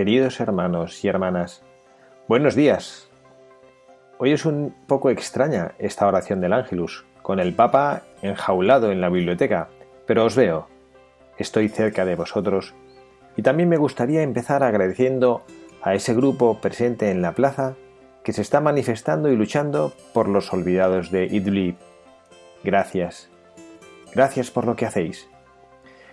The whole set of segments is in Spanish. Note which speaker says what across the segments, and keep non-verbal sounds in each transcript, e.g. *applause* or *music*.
Speaker 1: Queridos hermanos y hermanas, buenos días. Hoy es un poco extraña esta oración del Ángelus, con el Papa enjaulado en la biblioteca, pero os veo, estoy cerca de vosotros y también me gustaría empezar agradeciendo a ese grupo presente en la plaza que se está manifestando y luchando por los olvidados de Idlib. Gracias. Gracias por lo que hacéis.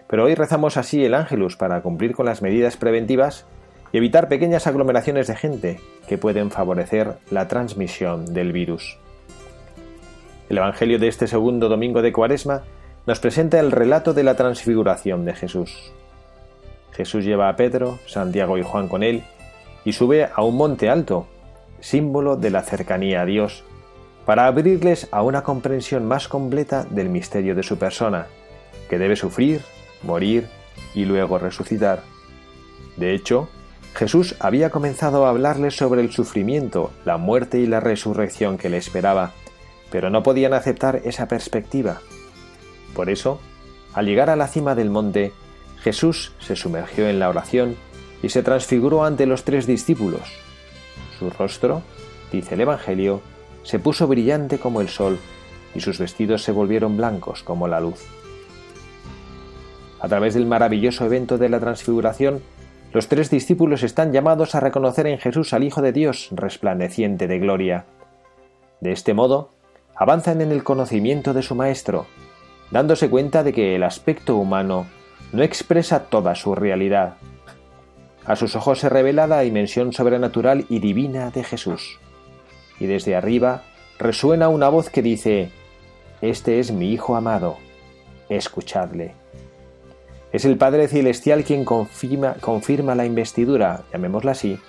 Speaker 1: Pero hoy rezamos así el Ángelus para cumplir con las medidas preventivas y evitar pequeñas aglomeraciones de gente que pueden favorecer la transmisión del virus. El Evangelio de este segundo domingo de Cuaresma nos presenta el relato de la transfiguración de Jesús. Jesús lleva a Pedro, Santiago y Juan con él y sube a un monte alto, símbolo de la cercanía a Dios, para abrirles a una comprensión más completa del misterio de su persona, que debe sufrir, morir y luego resucitar. De hecho, Jesús había comenzado a hablarles sobre el sufrimiento, la muerte y la resurrección que le esperaba, pero no podían aceptar esa perspectiva. Por eso, al llegar a la cima del monte, Jesús se sumergió en la oración y se transfiguró ante los tres discípulos. Su rostro, dice el Evangelio, se puso brillante como el sol y sus vestidos se volvieron blancos como la luz. A través del maravilloso evento de la transfiguración, los tres discípulos están llamados a reconocer en Jesús al Hijo de Dios resplandeciente de gloria. De este modo, avanzan en el conocimiento de su Maestro, dándose cuenta de que el aspecto humano no expresa toda su realidad. A sus ojos se revela la dimensión sobrenatural y divina de Jesús. Y desde arriba resuena una voz que dice, Este es mi Hijo amado, escuchadle. Es el Padre Celestial quien confirma, la investidura, llamémosla así,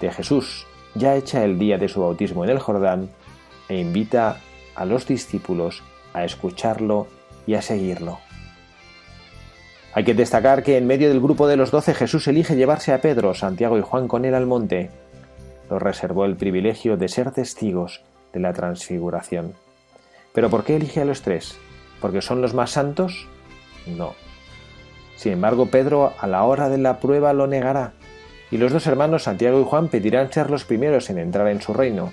Speaker 1: de Jesús, ya hecha el día de su bautismo en el Jordán, e invita a los discípulos a escucharlo y a seguirlo. Hay que destacar que en medio del grupo de los doce Jesús elige llevarse a Pedro, Santiago y Juan con él al monte. Los reservó el privilegio de ser testigos de la transfiguración. ¿Pero por qué elige a los tres? ¿Porque son los más santos? No, sin embargo, Pedro a la hora de la prueba lo negará, y los dos hermanos Santiago y Juan pedirán ser los primeros en entrar en su reino.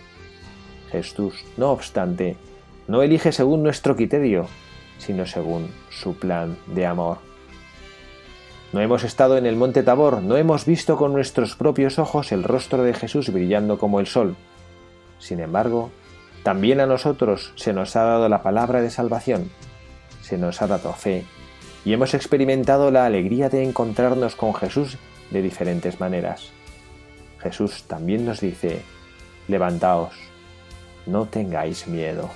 Speaker 1: Jesús, no obstante, no elige según nuestro criterio, sino según su plan de amor. No hemos estado en el monte Tabor, no hemos visto con nuestros propios ojos el rostro de Jesús brillando como el sol. Sin embargo, también a nosotros se nos ha dado la palabra de salvación, se nos ha dado fe y hemos experimentado la alegría de encontrarnos con Jesús de diferentes maneras. Jesús también nos dice, levantaos, no tengáis miedo.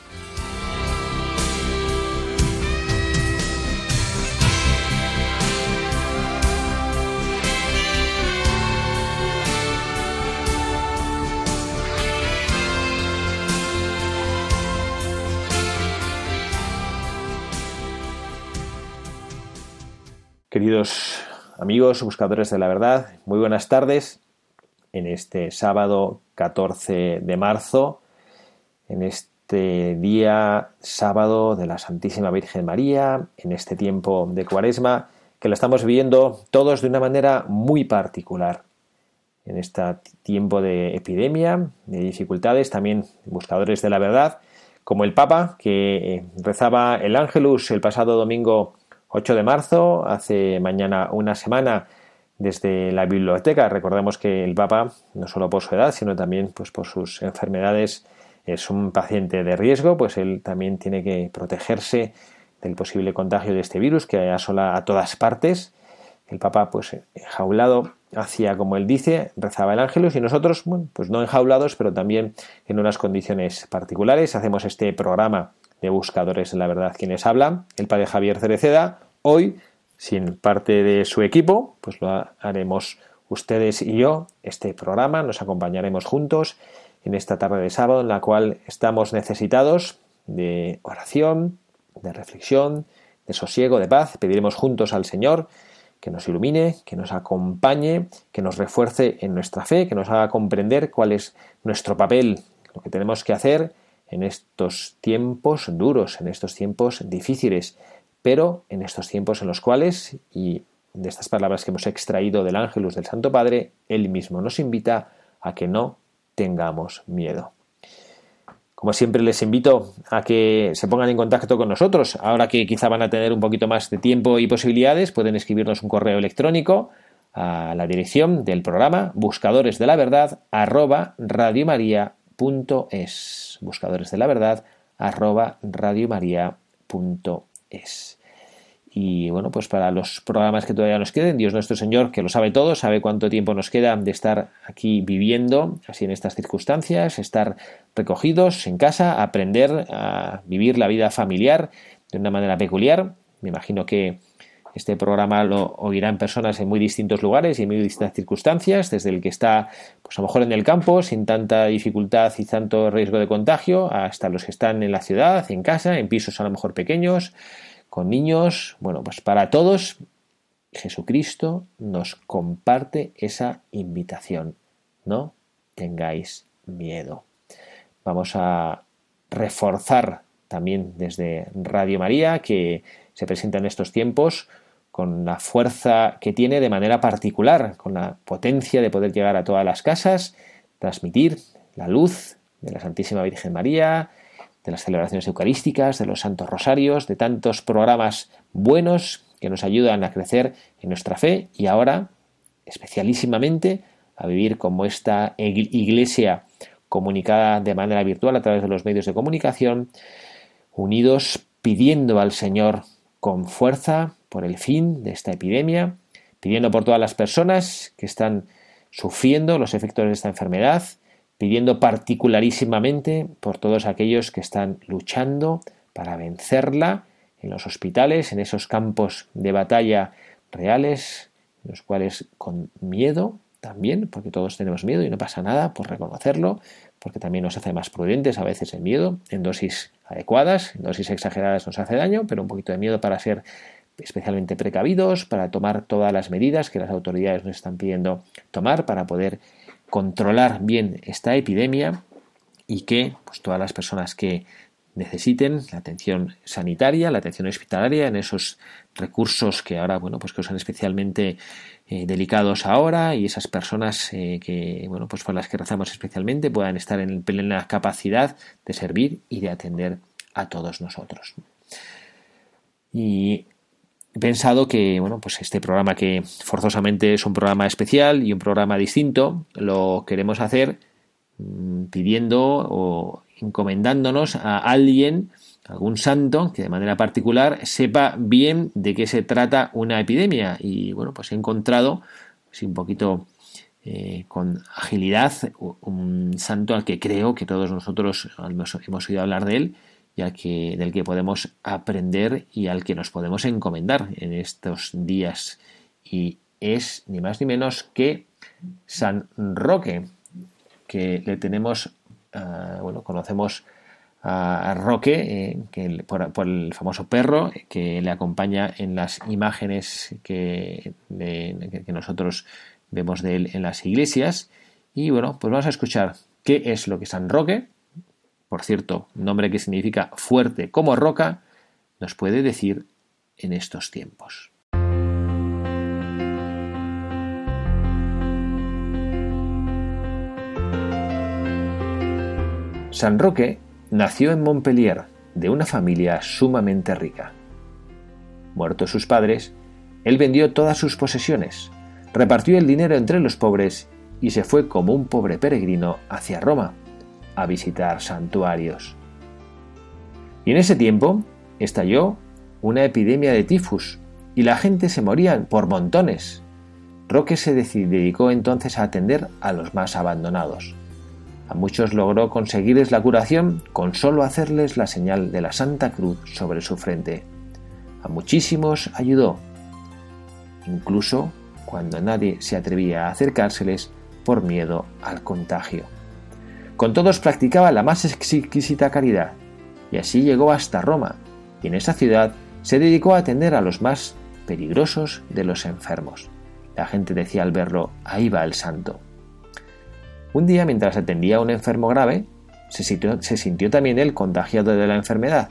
Speaker 1: Queridos amigos, buscadores de la verdad, muy buenas tardes en este sábado 14 de marzo, en este día sábado de la Santísima Virgen María, en este tiempo de Cuaresma, que la estamos viviendo todos de una manera muy particular. En este tiempo de epidemia, de dificultades, también buscadores de la verdad, como el Papa, que rezaba el Ángelus el pasado domingo 8 de marzo, hace mañana una semana desde la biblioteca. Recordemos que el Papa, no solo por su edad, sino también pues, por sus enfermedades, es un paciente de riesgo, pues él también tiene que protegerse del posible contagio de este virus que asola a todas partes. El Papa, pues enjaulado hacia, como él dice, rezaba el ángelus y nosotros, bueno, pues no enjaulados, pero también en unas condiciones particulares. Hacemos este programa de buscadores de la verdad quienes hablan, el padre Javier Cereceda. Hoy, sin parte de su equipo, pues lo haremos ustedes y yo, este programa, nos acompañaremos juntos en esta tarde de sábado en la cual estamos necesitados de oración, de reflexión, de sosiego, de paz. Pediremos juntos al Señor que nos ilumine, que nos acompañe, que nos refuerce en nuestra fe, que nos haga comprender cuál es nuestro papel, lo que tenemos que hacer en estos tiempos duros, en estos tiempos difíciles, pero en estos tiempos en los cuales, y de estas palabras que hemos extraído del Ángelus del Santo Padre, Él mismo nos invita a que no tengamos miedo. Como siempre les invito a que se pongan en contacto con nosotros. Ahora que quizá van a tener un poquito más de tiempo y posibilidades, pueden escribirnos un correo electrónico a la dirección del programa buscadores de la verdad arroba radiomaria.es buscadores de la verdad arroba radiomaria.es y bueno, pues para los programas que todavía nos queden, Dios nuestro Señor, que lo sabe todo, sabe cuánto tiempo nos queda de estar aquí viviendo, así en estas circunstancias, estar recogidos en casa, aprender a vivir la vida familiar de una manera peculiar. Me imagino que este programa lo oirán personas en muy distintos lugares y en muy distintas circunstancias, desde el que está, pues a lo mejor en el campo, sin tanta dificultad y tanto riesgo de contagio, hasta los que están en la ciudad, en casa, en pisos a lo mejor pequeños, con niños, bueno, pues para todos Jesucristo nos comparte esa invitación. No tengáis miedo. Vamos a reforzar también desde Radio María que se presenta en estos tiempos con la fuerza que tiene de manera particular, con la potencia de poder llegar a todas las casas, transmitir la luz de la Santísima Virgen María, de las celebraciones eucarísticas, de los santos rosarios, de tantos programas buenos que nos ayudan a crecer en nuestra fe y ahora, especialísimamente, a vivir como esta iglesia comunicada de manera virtual a través de los medios de comunicación, unidos pidiendo al Señor con fuerza por el fin de esta epidemia, pidiendo por todas las personas que están sufriendo los efectos de esta enfermedad, pidiendo particularísimamente por todos aquellos que están luchando para vencerla en los hospitales, en esos campos de batalla reales, en los cuales con miedo también, porque todos tenemos miedo y no pasa nada por reconocerlo, porque también nos hace más prudentes a veces el miedo, en dosis adecuadas, en dosis exageradas nos hace daño, pero un poquito de miedo para ser especialmente precavidos, para tomar todas las medidas que las autoridades nos están pidiendo tomar para poder controlar bien esta epidemia y que pues, todas las personas que necesiten la atención sanitaria, la atención hospitalaria en esos recursos que ahora, bueno, pues que son especialmente eh, delicados ahora y esas personas eh, que, bueno, pues por las que rezamos especialmente puedan estar en plena capacidad de servir y de atender a todos nosotros. Y he pensado que bueno, pues este programa que forzosamente es un programa especial y un programa distinto, lo queremos hacer mm, pidiendo o encomendándonos a alguien, algún santo, que de manera particular sepa bien de qué se trata una epidemia. Y bueno, pues he encontrado, un poquito eh, con agilidad, un santo al que creo que todos nosotros hemos oído hablar de él, que, del que podemos aprender y al que nos podemos encomendar en estos días. Y es ni más ni menos que San Roque, que le tenemos, ah, bueno, conocemos a Roque, eh, que por, el famoso perro que le acompaña en las imágenes que, que nosotros vemos de él en las iglesias. Y bueno, pues vamos a escuchar qué es lo que San Roque por cierto, nombre que significa fuerte como roca, nos puede decir en estos tiempos. San Roque nació en Montpellier, de una familia sumamente rica. Muertos sus padres, él vendió todas sus posesiones, repartió el dinero entre los pobres y se fue como un pobre peregrino hacia Roma, a visitar santuarios. Y en ese tiempo estalló una epidemia de tifus y la gente se moría por montones. Roque se dedicó entonces a atender a los más abandonados. A muchos logró conseguirles la curación con solo hacerles la señal de la Santa Cruz sobre su frente. A muchísimos ayudó, incluso cuando nadie se atrevía a acercárseles por miedo al contagio. Con todos practicaba la más exquisita caridad, y así llegó hasta Roma, y en esa ciudad se dedicó a atender a los más peligrosos de los enfermos. La gente decía al verlo, ahí va el santo. Un día, mientras atendía a un enfermo grave, se sintió, también él contagiado de la enfermedad.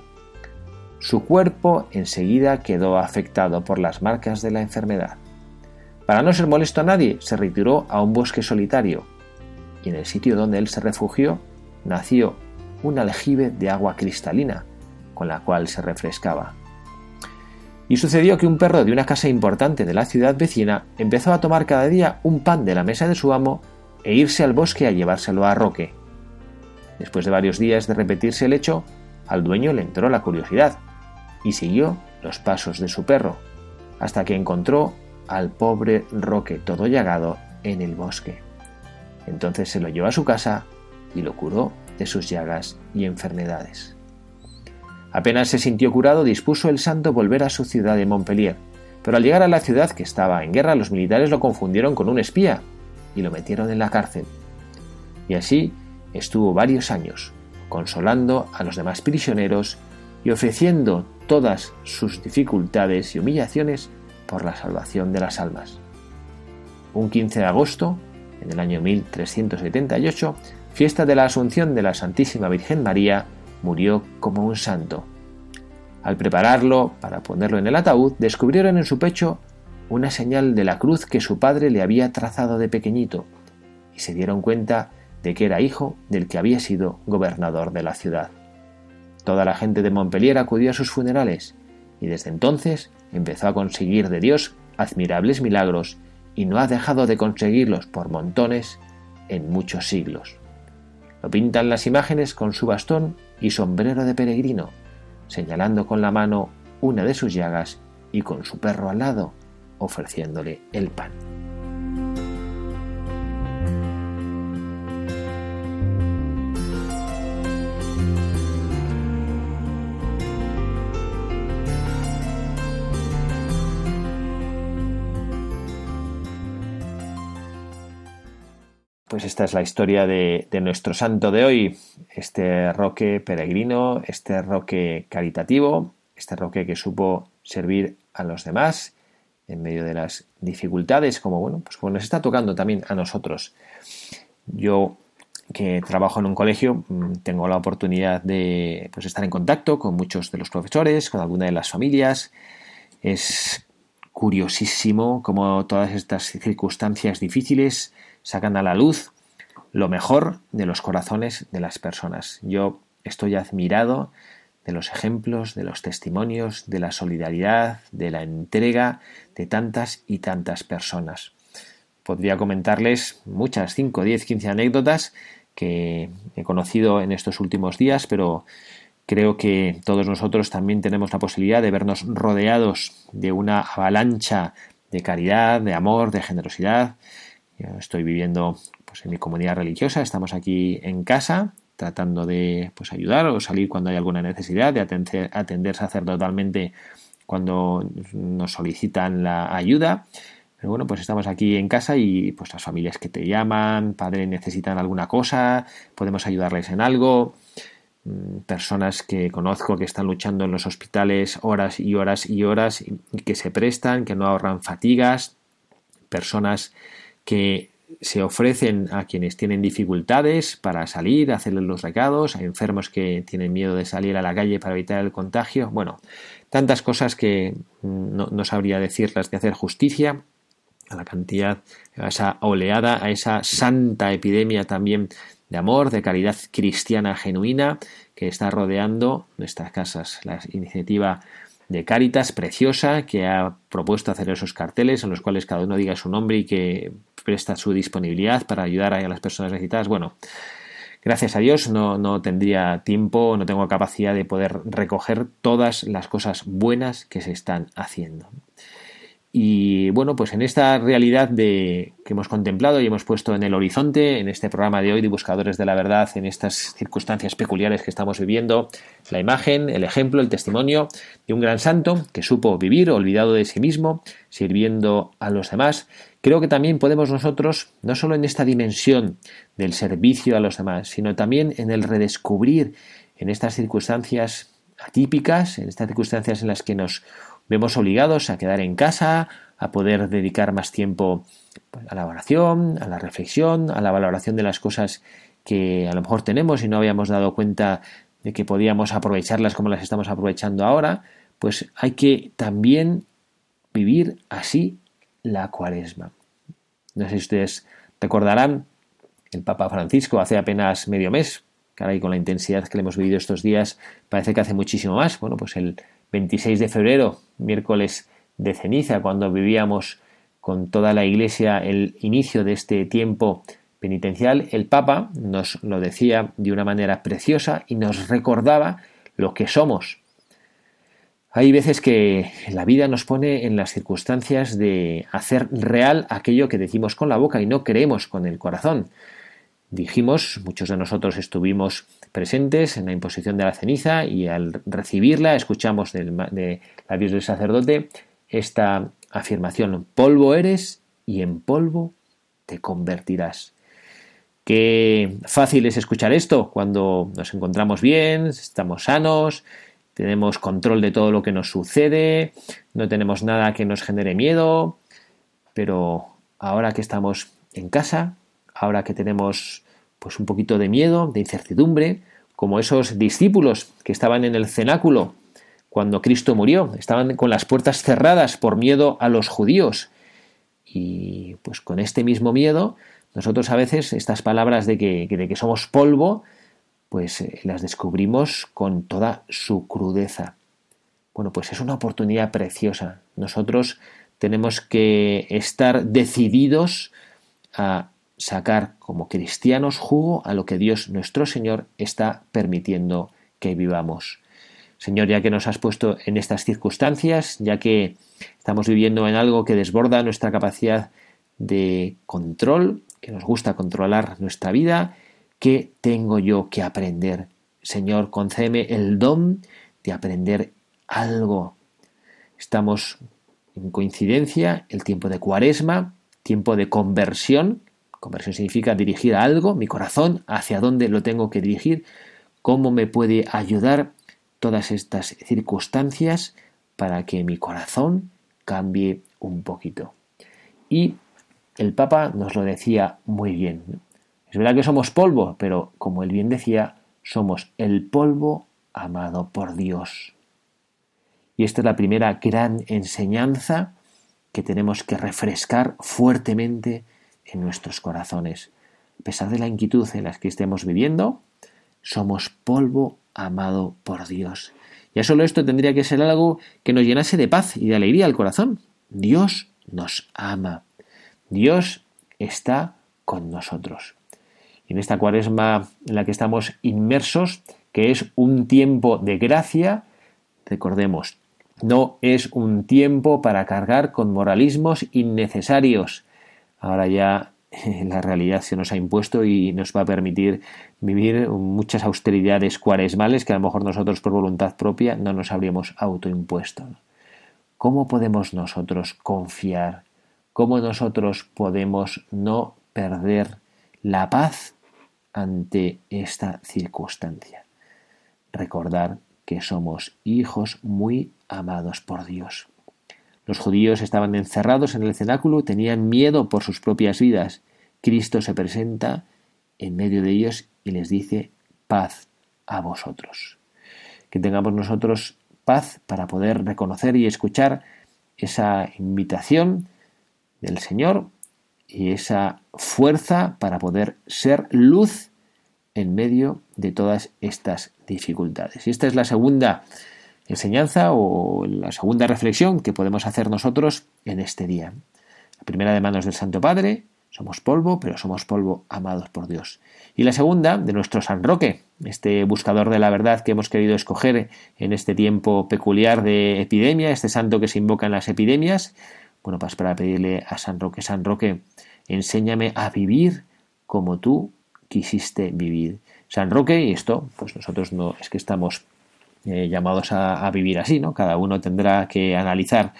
Speaker 1: Su cuerpo enseguida quedó afectado por las marcas de la enfermedad. Para no ser molesto a nadie, se retiró a un bosque solitario, y en el sitio donde él se refugió nació un aljibe de agua cristalina, con la cual se refrescaba. Y sucedió que un perro de una casa importante de la ciudad vecina empezó a tomar cada día un pan de la mesa de su amo e irse al bosque a llevárselo a Roque. Después de varios días de repetirse el hecho, al dueño le entró la curiosidad y siguió los pasos de su perro, hasta que encontró al pobre Roque todo llagado en el bosque. Entonces se lo llevó a su casa y lo curó de sus llagas y enfermedades. Apenas se sintió curado, dispuso el santo volver a su ciudad de Montpellier, pero al llegar a la ciudad que estaba en guerra, los militares lo confundieron con un espía y lo metieron en la cárcel. Y así estuvo varios años, consolando a los demás prisioneros y ofreciendo todas sus dificultades y humillaciones por la salvación de las almas. Un 15 de agosto, en el año 1378, fiesta de la Asunción de la Santísima Virgen María, murió como un santo. Al prepararlo para ponerlo en el ataúd, descubrieron en su pecho una señal de la cruz que su padre le había trazado de pequeñito, y se dieron cuenta de que era hijo del que había sido gobernador de la ciudad. Toda la gente de Montpellier acudió a sus funerales, y desde entonces empezó a conseguir de Dios admirables milagros, y no ha dejado de conseguirlos por montones en muchos siglos. Lo pintan las imágenes con su bastón y sombrero de peregrino, señalando con la mano una de sus llagas y con su perro al lado, ofreciéndole el pan. Pues esta es la historia de, nuestro santo de hoy, este roque peregrino, este roque caritativo, este roque que supo servir a los demás en medio de las dificultades, como bueno, pues, pues nos está tocando también a nosotros. Yo que trabajo en un colegio, mm, tengo la oportunidad de pues, estar en contacto con muchos de los profesores, con alguna de las familias. Es curiosísimo cómo todas estas circunstancias difíciles sacan a la luz lo mejor de los corazones de las personas. Yo estoy admirado de los ejemplos, de los testimonios, de la solidaridad, de la entrega de tantas y tantas personas. Podría comentarles muchas, 5, 10, 15 anécdotas que he conocido en estos últimos días, pero creo que todos nosotros también tenemos la posibilidad de vernos rodeados de una avalancha de caridad, de amor, de generosidad. Yo estoy viviendo pues, en mi comunidad religiosa, estamos aquí en casa tratando de pues, ayudar o salir cuando hay alguna necesidad, de atender, atender sacerdotalmente cuando nos solicitan la ayuda. Pero bueno, pues estamos aquí en casa y pues las familias que te llaman, padre, necesitan alguna cosa, podemos ayudarles en algo. Mm, personas que conozco que están luchando en los hospitales horas y horas y horas y que se prestan, que no ahorran fatigas. Personas que se ofrecen a quienes tienen dificultades para salir, hacerles los recados, a enfermos que tienen miedo de salir a la calle para evitar el contagio. Bueno, tantas cosas que no, sabría decirlas de hacer justicia a la cantidad, a esa oleada, a esa santa epidemia también de amor, de caridad cristiana genuina que está rodeando nuestras casas. La iniciativa de Caritas preciosa que ha propuesto hacer esos carteles en los cuales cada uno diga su nombre y que presta su disponibilidad para ayudar a las personas necesitadas. Bueno, gracias a Dios no, no tendría tiempo, no tengo capacidad de poder recoger todas las cosas buenas que se están haciendo. Y bueno, pues en esta realidad de, que hemos contemplado y hemos puesto en el horizonte, en este programa de hoy de Buscadores de la Verdad, en estas circunstancias peculiares que estamos viviendo, la imagen, el ejemplo, el testimonio de un gran santo que supo vivir olvidado de sí mismo, sirviendo a los demás, creo que también podemos nosotros, no solo en esta dimensión del servicio a los demás, sino también en el redescubrir en estas circunstancias atípicas, en estas circunstancias en las que nos vemos obligados a quedar en casa, a poder dedicar más tiempo pues, a la oración, a la reflexión, a la valoración de las cosas que a lo mejor tenemos y no habíamos dado cuenta de que podíamos aprovecharlas como las estamos aprovechando ahora, pues hay que también vivir así la cuaresma. No sé si ustedes recordarán, el Papa Francisco hace apenas medio mes, caray, con la intensidad que le hemos vivido estos días, parece que hace muchísimo más. Bueno, pues el 26 de febrero, miércoles de ceniza, cuando vivíamos con toda la Iglesia el inicio de este tiempo penitencial, el Papa nos lo decía de una manera preciosa y nos recordaba lo que somos. Hay veces que la vida nos pone en las circunstancias de hacer real aquello que decimos con la boca y no creemos con el corazón. Dijimos, muchos de nosotros estuvimos presentes en la imposición de la ceniza y al recibirla escuchamos del, de labios del sacerdote esta afirmación, polvo eres y en polvo te convertirás. Qué fácil es escuchar esto cuando nos encontramos bien, estamos sanos, tenemos control de todo lo que nos sucede, no tenemos nada que nos genere miedo, pero ahora que estamos en casa, ahora que tenemos pues un poquito de miedo, de incertidumbre, como esos discípulos que estaban en el cenáculo cuando Cristo murió, estaban con las puertas cerradas por miedo a los judíos. Y pues con este mismo miedo, nosotros a veces estas palabras de que, de que somos polvo, pues eh, las descubrimos con toda su crudeza. Bueno, pues es una oportunidad preciosa. Nosotros tenemos que estar decididos a sacar como cristianos jugo a lo que Dios nuestro Señor está permitiendo que vivamos. Señor, ya que nos has puesto en estas circunstancias, ya que estamos viviendo en algo que desborda nuestra capacidad de control, que nos gusta controlar nuestra vida, ¿qué tengo yo que aprender? Señor, concédeme el don de aprender algo. Estamos en coincidencia el tiempo de cuaresma, tiempo de conversión, Conversión significa dirigir a algo, mi corazón, hacia dónde lo tengo que dirigir, cómo me puede ayudar todas estas circunstancias para que mi corazón cambie un poquito. Y el Papa nos lo decía muy bien. Es verdad que somos polvo, pero como él bien decía, somos el polvo amado por Dios. Y esta es la primera gran enseñanza que tenemos que refrescar fuertemente en nuestros corazones. A pesar de la inquietud en la que estemos viviendo, somos polvo amado por Dios. Ya solo esto tendría que ser algo que nos llenase de paz y de alegría al corazón. Dios nos ama. Dios está con nosotros. En esta cuaresma en la que estamos inmersos, que es un tiempo de gracia, recordemos, no es un tiempo para cargar con moralismos innecesarios, ahora ya *laughs* la realidad se nos ha impuesto y nos va a permitir vivir muchas austeridades cuaresmales que a lo mejor nosotros por voluntad propia no nos habríamos autoimpuesto. ¿Cómo podemos nosotros confiar? ¿Cómo nosotros podemos no perder la paz ante esta circunstancia? Recordar que somos hijos muy amados por Dios. Los judíos estaban encerrados en el cenáculo, tenían miedo por sus propias vidas. Cristo se presenta en medio de ellos y les dice paz a vosotros. Que tengamos nosotros paz para poder reconocer y escuchar esa invitación del Señor y esa fuerza para poder ser luz en medio de todas estas dificultades. Y esta es la segunda enseñanza o la segunda reflexión que podemos hacer nosotros en este día. La primera de manos del Santo Padre, somos polvo, pero somos polvo amados por Dios. Y la segunda, de nuestro San Roque, este buscador de la verdad que hemos querido escoger en este tiempo peculiar de epidemia, este santo que se invoca en las epidemias, bueno, pues para pedirle a San Roque, San Roque, enséñame a vivir como tú quisiste vivir. San Roque, y esto, pues nosotros no es que estamos eh, llamados a, vivir así, ¿no? Cada uno tendrá que analizar,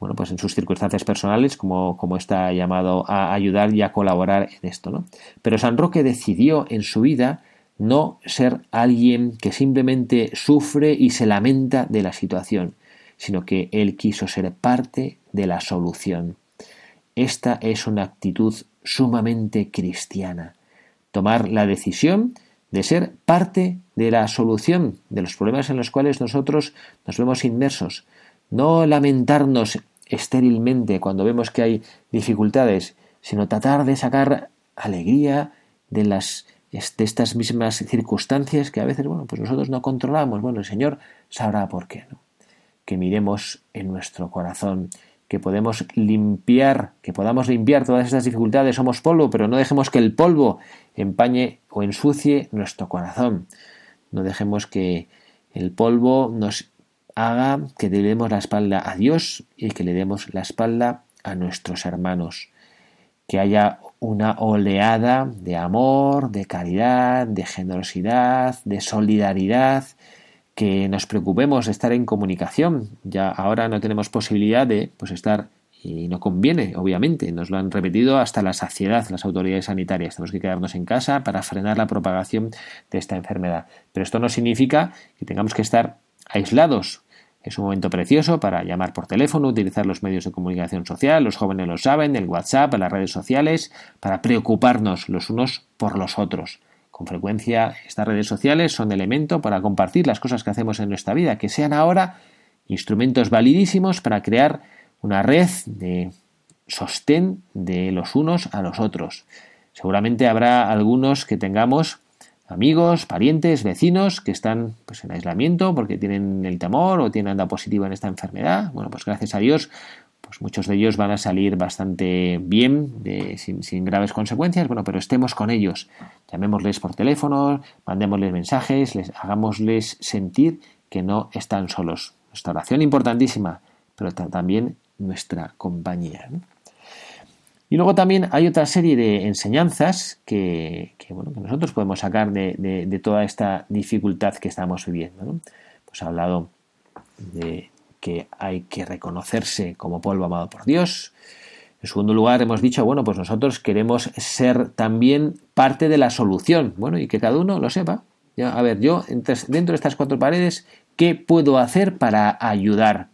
Speaker 1: bueno, pues en sus circunstancias personales, como, como está llamado a ayudar y a colaborar en esto, ¿no? Pero San Roque decidió en su vida no ser alguien que simplemente sufre y se lamenta de la situación, sino que él quiso ser parte de la solución. Esta es una actitud sumamente cristiana. Tomar la decisión de ser parte de la solución de los problemas en los cuales nosotros nos vemos inmersos. No lamentarnos estérilmente cuando vemos que hay dificultades, sino tratar de sacar alegría de las de estas mismas circunstancias que a veces bueno, pues nosotros no controlamos. Bueno, el Señor sabrá por qué, ¿no? Que miremos en nuestro corazón que podemos limpiar, que podamos limpiar todas estas dificultades. Somos polvo, pero no dejemos que el polvo empañe o ensucie nuestro corazón. No dejemos que el polvo nos haga que le demos la espalda a Dios y que le demos la espalda a nuestros hermanos. Que haya una oleada de amor, de caridad, de generosidad, de solidaridad, que nos preocupemos de estar en comunicación. Ya ahora no tenemos posibilidad de pues estar y no conviene, obviamente, nos lo han repetido hasta la saciedad las autoridades sanitarias. Tenemos que quedarnos en casa para frenar la propagación de esta enfermedad. Pero esto no significa que tengamos que estar aislados. Es un momento precioso para llamar por teléfono, utilizar los medios de comunicación social, los jóvenes lo saben, el WhatsApp, las redes sociales, para preocuparnos los unos por los otros. Con frecuencia estas redes sociales son elemento para compartir las cosas que hacemos en nuestra vida, que sean ahora instrumentos validísimos para crear una red de sostén de los unos a los otros. Seguramente habrá algunos que tengamos amigos, parientes, vecinos que están pues, en aislamiento porque tienen el temor o tienen anda positivo en esta enfermedad. Bueno, pues gracias a Dios pues muchos de ellos van a salir bastante bien, sin, graves consecuencias, bueno, pero estemos con ellos, llamémosles por teléfono, mandémosles mensajes, les hagámosles sentir que no están solos. Nuestra oración importantísima, pero también nuestra compañía. Y luego también hay otra serie de enseñanzas que, nosotros podemos sacar de, toda esta dificultad que estamos viviendo. Pues ha hablado de que hay que reconocerse como polvo amado por Dios. En segundo lugar, hemos dicho, bueno, pues nosotros queremos ser también parte de la solución. Bueno, y que cada uno lo sepa. A ver, yo dentro de estas cuatro paredes, ¿qué puedo hacer para ayudar?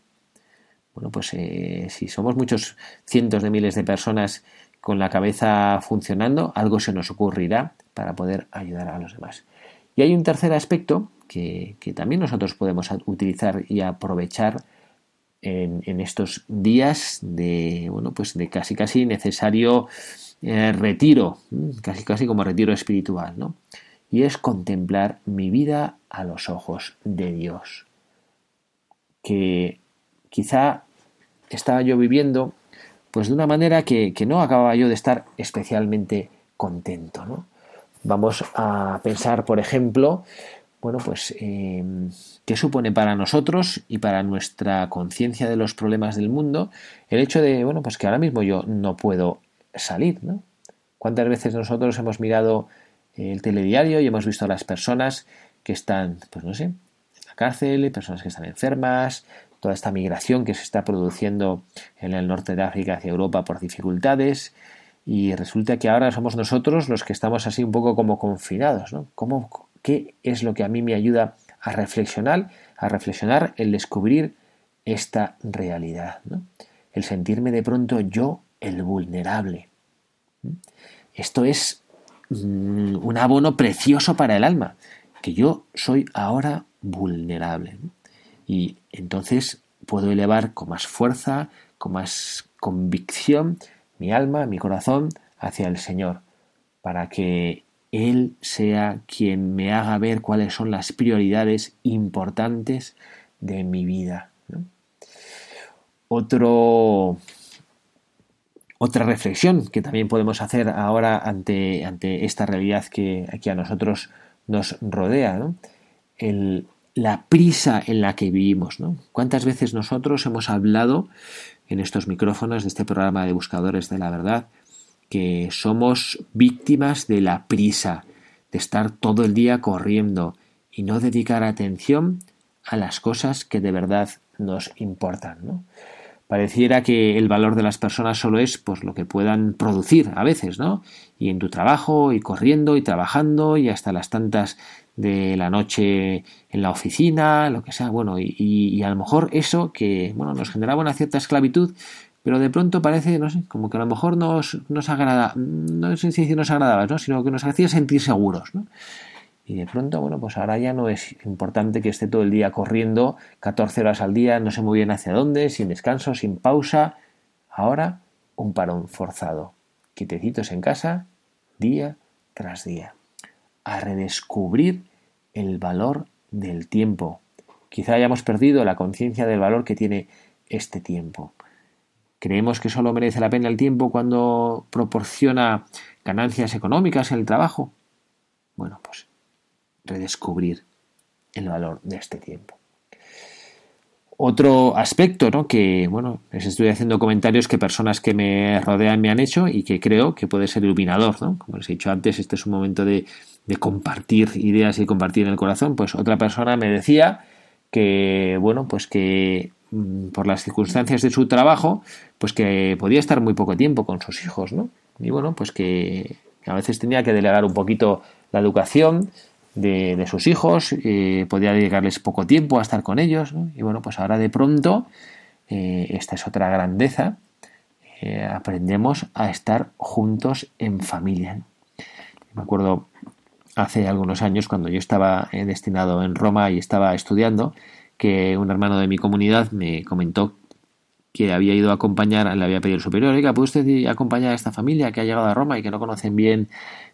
Speaker 1: Bueno, pues eh, si somos muchos cientos de miles de personas con la cabeza funcionando, algo se nos ocurrirá para poder ayudar a los demás. Y hay un tercer aspecto que, que también nosotros podemos utilizar y aprovechar en, estos días de, bueno, pues de casi casi necesario eh, retiro, casi casi como retiro espiritual, ¿no? Y es contemplar mi vida a los ojos de Dios. Que quizá estaba yo viviendo pues de una manera que, que no acababa yo de estar especialmente contento, ¿no? Vamos a pensar, por ejemplo, bueno, pues, eh, ¿qué supone para nosotros y para nuestra conciencia de los problemas del mundo el hecho de, bueno, pues que ahora mismo yo no puedo salir, ¿no? ¿Cuántas veces nosotros hemos mirado el telediario y hemos visto a las personas que están, pues no sé, en la cárcel, personas que están enfermas, toda esta migración que se está produciendo en el norte de África hacia Europa por dificultades, y resulta que ahora somos nosotros los que estamos así un poco como confinados, ¿no? ¿Cómo, ¿Qué es lo que a mí me ayuda a reflexionar? A reflexionar el descubrir esta realidad, el sentirme de pronto yo el vulnerable. Esto es mm, un abono precioso para el alma, que yo soy ahora vulnerable. Y entonces puedo elevar con más fuerza, con más convicción mi alma, mi corazón hacia el Señor, para que él sea quien me haga ver cuáles son las prioridades importantes de mi vida. Otro, otra reflexión que también podemos hacer ahora ante, ante esta realidad que, aquí a nosotros nos rodea, la prisa en la que vivimos. ¿Cuántas veces nosotros hemos hablado en estos micrófonos de este programa de Buscadores de la Verdad que somos víctimas de la prisa, de estar todo el día corriendo y no dedicar atención a las cosas que de verdad nos importan. ¿no? Pareciera que el valor de las personas solo es pues lo que puedan producir a veces, ¿no? Y en tu trabajo, y corriendo, y trabajando, y hasta las tantas de la noche en la oficina, lo que sea, bueno, y, y a lo mejor eso que, bueno, nos generaba una cierta esclavitud, pero de pronto parece, no sé, como que a lo mejor nos, nos agrada, no sé si nos agradaba, ¿no? sino que nos hacía sentir seguros. Y de pronto, bueno, pues ahora ya no es importante que esté todo el día corriendo 14 horas al día, no sé muy bien hacia dónde, sin descanso, sin pausa. Ahora un parón forzado, quietecitos en casa, día tras día. A redescubrir el valor del tiempo. Quizá hayamos perdido la conciencia del valor que tiene este tiempo. Creemos que solo merece la pena el tiempo cuando proporciona ganancias económicas en el trabajo. Bueno, pues redescubrir el valor de este tiempo. Otro aspecto, ¿no? Que, bueno, les estoy haciendo comentarios que personas que me rodean me han hecho y que creo que puede ser iluminador, ¿no? Como les he dicho antes, este es un momento de, de compartir ideas y compartir el corazón. Pues otra persona me decía que, bueno, pues que por las circunstancias de su trabajo, pues que podía estar muy poco tiempo con sus hijos, ¿no? Y bueno, pues que a veces tenía que delegar un poquito la educación de, sus hijos, eh, podía dedicarles poco tiempo a estar con ellos, ¿no? Y bueno, pues ahora de pronto, eh, esta es otra grandeza, eh, aprendemos a estar juntos en familia. Me acuerdo hace algunos años cuando yo estaba destinado en Roma y estaba estudiando, que un hermano de mi comunidad me comentó que había ido a acompañar, le había pedido el superior, oiga, ¿puede usted acompañar a esta familia que ha llegado a Roma y que no conocen bien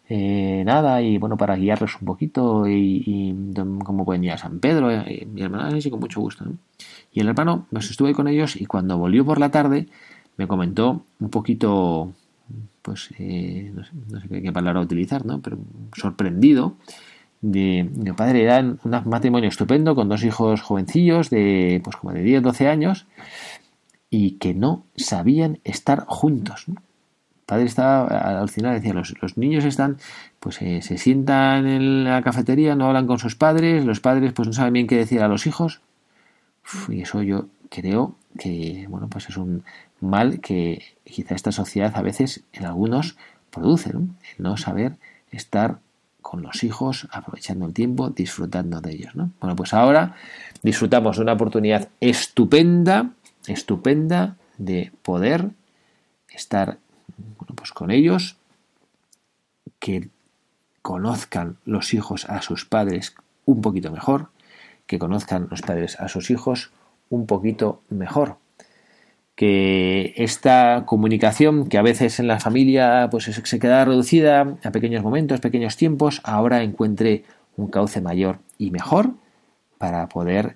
Speaker 1: eh, nada? Y bueno, para guiarlos un poquito y, cómo pueden ir a San Pedro. Y mi hermano, sí, con mucho gusto. Y el hermano, pues estuve con ellos y cuando volvió por la tarde me comentó un poquito, pues, eh, no, sé, no, sé, qué palabra utilizar, ¿no? Pero sorprendido de, de padre era un matrimonio estupendo con dos hijos jovencillos de pues como de 10, 12 años y que no sabían estar juntos. El padre estaba al final decía los, los niños están pues eh, se sientan en la cafetería, no hablan con sus padres, los padres pues no saben bien qué decir a los hijos. y eso yo creo que bueno pues es un mal que quizá esta sociedad a veces en algunos produce, el no saber estar con los hijos, aprovechando el tiempo, disfrutando de ellos. ¿no? Bueno, pues ahora disfrutamos de una oportunidad estupenda, estupenda de poder estar pues con ellos, que conozcan los hijos a sus padres un poquito mejor, que conozcan los padres a sus hijos un poquito mejor que esta comunicación que a veces en la familia pues se queda reducida a pequeños momentos, pequeños tiempos, ahora encuentre un cauce mayor y mejor para poder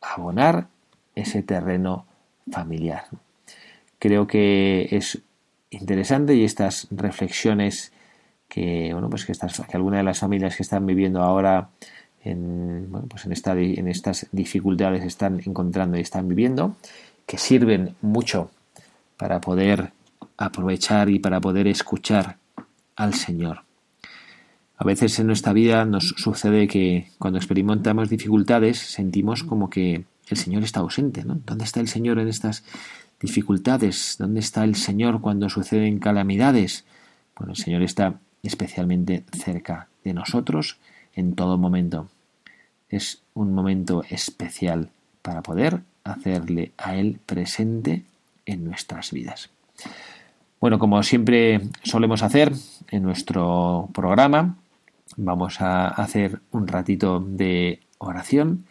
Speaker 1: abonar ese terreno familiar. Creo que es interesante y estas reflexiones que bueno pues que estas que algunas de las familias que están viviendo ahora en, bueno, pues en, en estas dificultades están encontrando y están viviendo que sirven mucho para poder aprovechar y para poder escuchar al Señor. A veces en nuestra vida nos sucede que cuando experimentamos dificultades sentimos como que el Señor está ausente. ¿Dónde está el Señor en estas dificultades? ¿Dónde está el Señor cuando suceden calamidades? Bueno, el Señor está especialmente cerca de nosotros en todo momento. Es un momento especial para poder hacerle a Él presente en nuestras vidas. Bueno, como siempre solemos hacer en nuestro programa, vamos a hacer un ratito de oración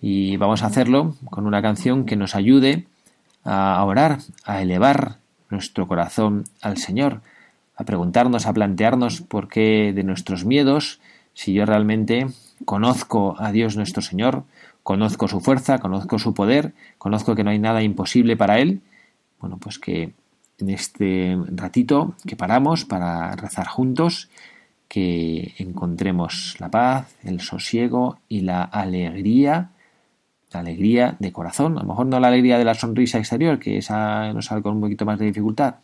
Speaker 1: y vamos a hacerlo con una canción que nos ayude a orar, a elevar nuestro corazón al Señor, a preguntarnos, a plantearnos por qué de nuestros miedos, si yo realmente conozco a Dios nuestro Señor, conozco su fuerza, conozco su poder, conozco que no hay nada imposible para Él, bueno, pues que en este ratito que paramos para rezar juntos, que encontremos la paz, el sosiego y la alegría
Speaker 2: la alegría de corazón, a lo mejor no la alegría de la sonrisa exterior, que esa nos sale con un poquito más de dificultad,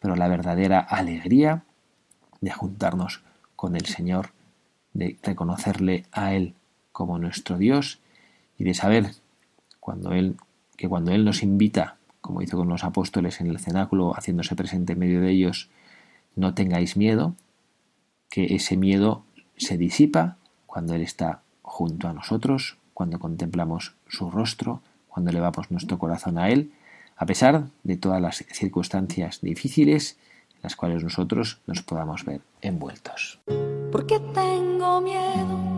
Speaker 2: pero la verdadera alegría de juntarnos con el Señor, de reconocerle a Él como nuestro Dios y de saber que cuando Él nos invita, como hizo con los apóstoles en el cenáculo, haciéndose presente en medio de ellos, no tengáis miedo, que ese miedo se disipa cuando Él está junto a nosotros, cuando contemplamos su rostro, cuando elevamos nuestro corazón a Él, a pesar de todas las circunstancias difíciles en las cuales nosotros nos podamos ver envueltos.
Speaker 3: ¿Por qué tengo miedo?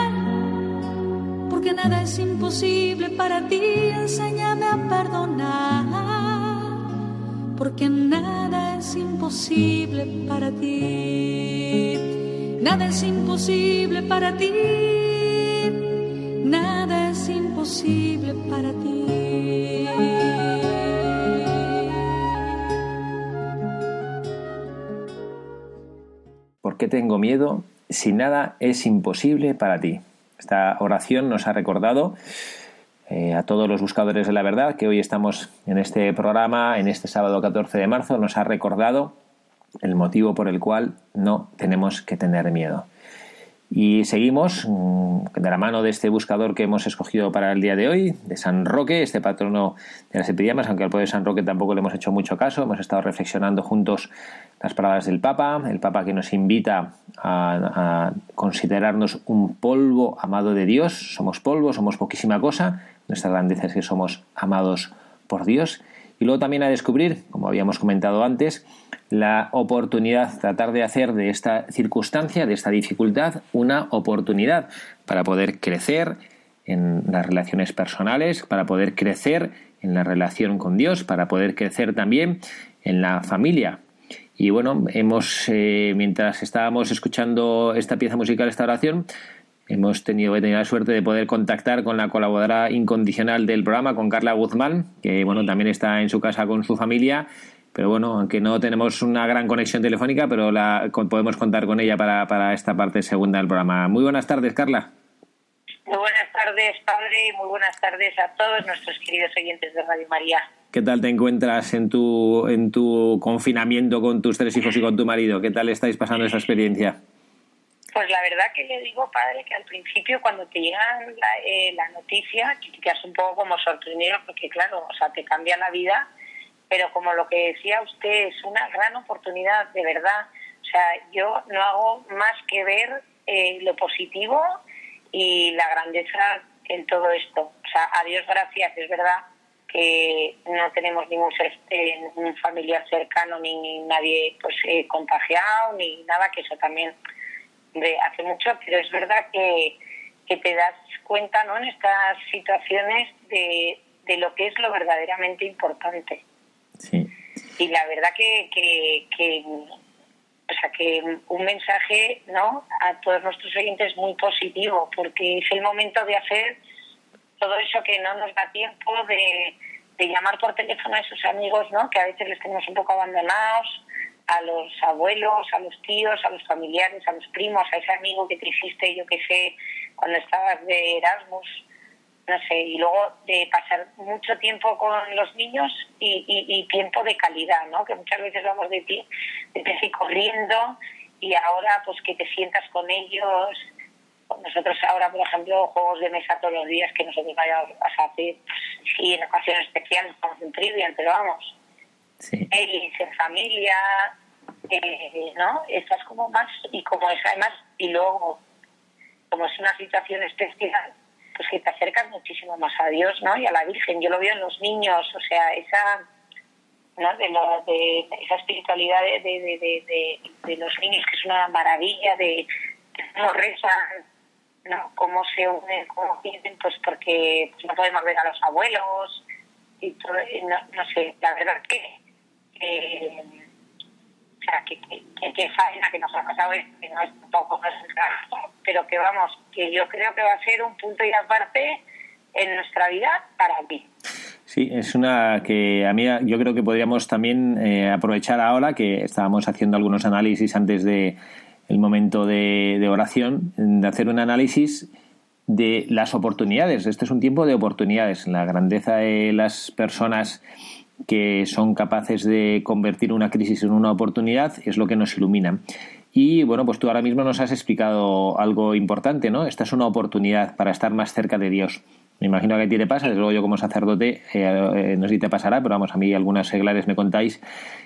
Speaker 3: nada es imposible para ti. Enséñame a perdonar, porque nada es imposible para ti. Nada es imposible para ti. Nada es imposible para ti.
Speaker 1: ¿Por qué tengo miedo si nada es imposible para ti? Esta oración nos ha recordado eh, a todos los buscadores de la verdad que hoy estamos en este programa, en este sábado 14 de marzo, nos ha recordado el motivo por el cual no tenemos que tener miedo. Y seguimos mm, de la mano de este buscador que hemos escogido para el día de hoy, de San Roque, este patrono de las epidemias, aunque al poder de San Roque tampoco le hemos hecho mucho caso. Hemos estado reflexionando juntos las palabras del Papa, el Papa que nos invita a, a considerarnos un polvo amado de Dios. Somos polvo, somos poquísima cosa. Nuestra grandeza es que somos amados por Dios. Y luego también a descubrir, como habíamos comentado antes, la oportunidad, tratar de hacer de esta circunstancia, de esta dificultad, una oportunidad para poder crecer en las relaciones personales, para poder crecer en la relación con Dios, para poder crecer también en la familia. Y bueno, hemos, eh, mientras estábamos escuchando esta pieza musical, esta oración, hemos tenido, he tenido la suerte de poder contactar con la colaboradora incondicional del programa, con Carla Guzmán, que bueno, también está en su casa con su familia pero bueno, aunque no tenemos una gran conexión telefónica, pero la, podemos contar con ella para, para esta parte segunda del programa. Muy buenas tardes, Carla.
Speaker 4: Muy buenas tardes, padre, y muy buenas tardes a todos nuestros queridos oyentes de Radio María.
Speaker 1: ¿Qué tal te encuentras en tu, en tu confinamiento con tus tres hijos y con tu marido? ¿Qué tal estáis pasando esa experiencia?
Speaker 4: Pues la verdad que le digo, padre, que al principio cuando te llega la, eh, la noticia, que te quedas un poco como sorprendido, porque claro, o sea, te cambia la vida pero como lo que decía usted, es una gran oportunidad, de verdad. O sea, yo no hago más que ver eh, lo positivo y la grandeza en todo esto. O sea, a Dios gracias, es verdad que no tenemos ningún, ningún familiar cercano ni, nadie pues eh, contagiado ni nada, que eso también de hace mucho, pero es verdad que, que te das cuenta ¿no? en estas situaciones de, de lo que es lo verdaderamente importante.
Speaker 1: Sí.
Speaker 4: Y la verdad que, que, que, o sea, que un mensaje ¿no? a todos nuestros oyentes muy positivo, porque es el momento de hacer todo eso que no nos da tiempo de, de llamar por teléfono a esos amigos, ¿no? que a veces les tenemos un poco abandonados, a los abuelos, a los tíos, a los familiares, a los primos, a ese amigo que te hiciste, yo que sé, cuando estabas de Erasmus, no sé, y luego de pasar mucho tiempo con los niños y, y, tiempo de calidad, ¿no? Que muchas veces vamos de pie, de pie corriendo y ahora pues que te sientas con ellos. Nosotros ahora, por ejemplo, juegos de mesa todos los días que nosotros vayamos a hacer, sí, en ocasiones especiales, estamos en trivial, pero vamos,
Speaker 1: Sí.
Speaker 4: en familia, ¿no? Estás como más, y como es además, y luego, como es una situación especial, pues que te acercas muchísimo más a Dios, ¿no? Y a la Virgen. Yo lo veo en los niños, o sea, esa, ¿no? De, lo, de esa espiritualidad de, de, de, los niños, que es una maravilla, de cómo rezan, ¿no? Cómo se unen, cómo piden, pues porque pues no podemos ver a los abuelos, y todo, no, no sé, la verdad que, o sea, que, que, que, faena que nos ha pasado es que no es tampoco no es pero que vamos, que yo creo que va a ser un punto y aparte en nuestra vida para mí.
Speaker 1: Sí, es una que a mí yo creo que podríamos también eh, aprovechar ahora que estábamos haciendo algunos análisis antes de el momento de oración, de hacer un análisis de las oportunidades. Este es un tiempo de oportunidades. La grandeza de las personas que son capaces de convertir una crisis en una oportunidad es lo que nos ilumina. Y bueno, pues tú ahora mismo nos has explicado algo importante, ¿no? Esta es una oportunidad para estar más cerca de Dios. Me imagino que a ti te pasa, desde luego yo como sacerdote, eh, eh, no sé si te pasará, pero vamos, a mí algunas seglares me contáis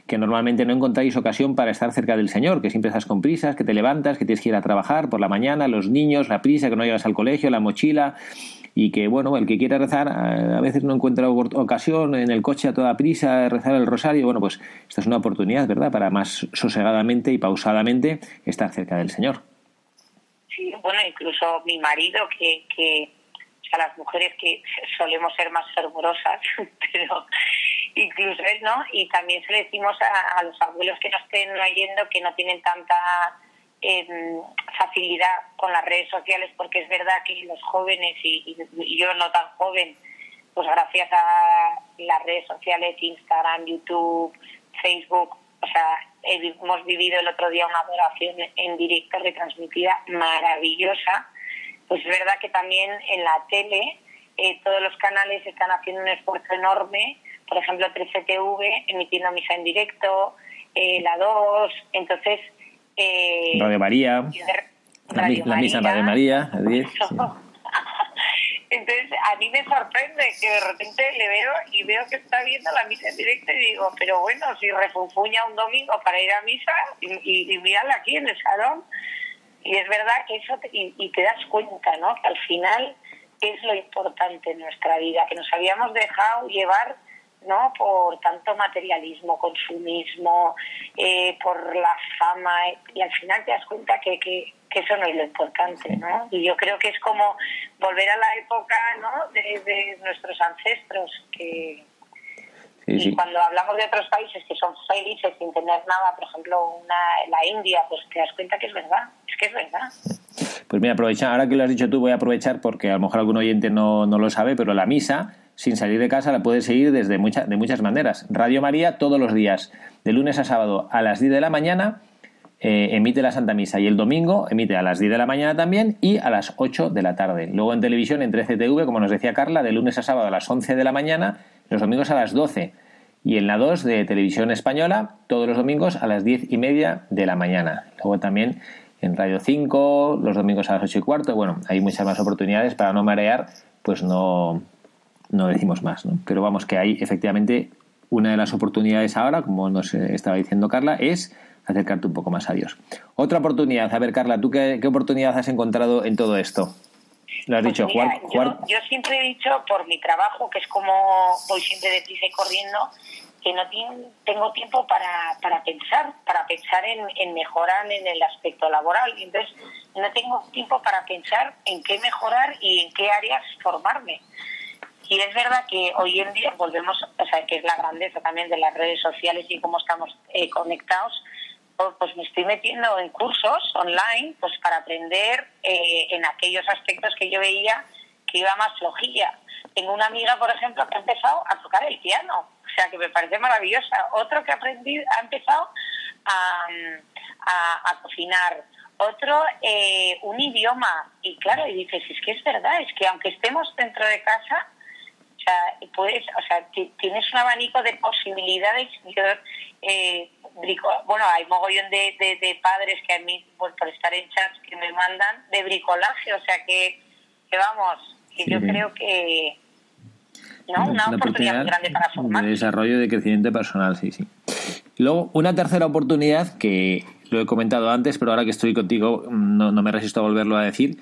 Speaker 1: que normalmente no encontráis ocasión para estar cerca del Señor, que siempre estás con prisas, que te levantas, que tienes que ir a trabajar por la mañana, los niños, la prisa, que no llegas al colegio, la mochila, y que, bueno, el que quiere rezar a veces no encuentra ocasión en el coche a toda prisa rezar el rosario. Bueno, pues esta es una oportunidad, ¿verdad?, para más sosegadamente y pausadamente estar cerca del Señor.
Speaker 4: Sí, bueno, incluso mi marido, que, que o sea, las mujeres que solemos ser más fervorosas, *laughs* pero incluso él, ¿no? Y también se le decimos a, a los abuelos que nos estén oyendo que no tienen tanta eh, facilidad con las redes sociales, porque es verdad que los jóvenes y, y, yo no tan joven, pues gracias a las redes sociales, Instagram, YouTube, Facebook, o sea, hemos vivido el otro día una adoración en directo retransmitida maravillosa, pues es verdad que también en la tele eh, todos los canales están haciendo un esfuerzo enorme, por ejemplo 13TV emitiendo misa en directo, eh, la 2, entonces
Speaker 1: eh, Radio María. Radio la, misa Radio María. *laughs*
Speaker 4: Entonces, a mí me sorprende que de repente le veo y veo que está viendo la misa en directo y digo, pero bueno, si refunfuña un domingo para ir a misa y, y, mírala aquí en el salón. Y es verdad que eso, te, y, y, te das cuenta, ¿no? Que al final es lo importante en nuestra vida, que nos habíamos dejado llevar ¿no? Por tanto materialismo, consumismo, eh, por la fama, y al final te das cuenta que, que, eso no es lo importante, ¿no? Y yo creo que es como volver a la época, ¿no? De, nuestros ancestros, que... Y cuando hablamos de otros países que son felices sin tener nada, por ejemplo, una, la India, pues te das cuenta que es verdad, es que es verdad.
Speaker 1: Pues mira, aprovecha, ahora que lo has dicho tú, voy a aprovechar porque a lo mejor algún oyente no, no lo sabe, pero la misa sin salir de casa la puedes seguir desde mucha, de muchas maneras. Radio María todos los días, de lunes a sábado a las 10 de la mañana, eh, emite la Santa Misa y el domingo emite a las 10 de la mañana también y a las 8 de la tarde. Luego en televisión en 13TV, como nos decía Carla, de lunes a sábado a las 11 de la mañana, los domingos a las 12. Y en la 2 de televisión española, todos los domingos a las 10 y media de la mañana. Luego también en Radio 5, los domingos a las 8 y cuarto. Bueno, hay muchas más oportunidades para no marear, pues no, no decimos más, ¿no? Pero vamos, que hay efectivamente una de las oportunidades ahora, como nos estaba diciendo Carla, es acercarte un poco más a Dios. Otra oportunidad, a ver Carla, ¿tú qué, oportunidad has encontrado en todo esto? Lo has
Speaker 4: Pues
Speaker 1: dicho,
Speaker 4: mira,
Speaker 1: jugar, jugar-
Speaker 4: Yo, yo siempre he dicho, por mi trabajo, que es como voy siempre deprisa y corriendo, que no tengo tiempo para, para pensar, para pensar en, en mejorar en el aspecto laboral. Y Entonces, no tengo tiempo para pensar en qué mejorar y en qué áreas formarme. Y es verdad que hoy en día volvemos, o sea, que es la grandeza también de las redes sociales y cómo estamos eh, conectados, pues, pues me estoy metiendo en cursos online pues para aprender eh, en aquellos aspectos que yo veía que iba más flojilla. Tengo una amiga, por ejemplo, que ha empezado a tocar el piano, o sea, que me parece maravillosa. Otro que ha aprendido, ha empezado a, a, a cocinar. Otro, eh, un idioma. Y claro, y dices, es que es verdad, es que aunque estemos dentro de casa, o sea, puedes, o sea, ti- tienes un abanico de posibilidades. Yo, eh, brico- bueno, hay mogollón de, de, de padres que a mí, pues, por estar en chats, que me mandan de bricolaje, o sea, que, que vamos, que
Speaker 1: Sí,
Speaker 4: yo creo que, ¿no? Una, oportunidad muy grande para
Speaker 1: de
Speaker 4: formar.
Speaker 1: desarrollo y de crecimiento personal, sí, sí. Luego, una tercera oportunidad que lo he comentado antes, pero ahora que estoy contigo no, no me resisto a volverlo a decir,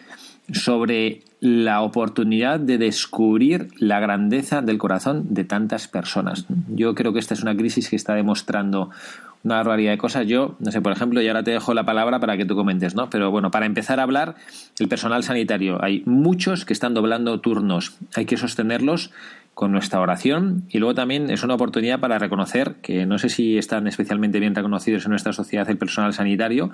Speaker 1: sobre la oportunidad de descubrir la grandeza del corazón de tantas personas. Yo creo que esta es una crisis que está demostrando una barbaridad de cosas. Yo, no sé, por ejemplo, y ahora te dejo la palabra para que tú comentes, ¿no? Pero bueno, para empezar a hablar, el personal sanitario. Hay muchos que están doblando turnos. Hay que sostenerlos con nuestra oración y luego también es una oportunidad para reconocer que no sé si están especialmente bien reconocidos en nuestra sociedad el personal sanitario,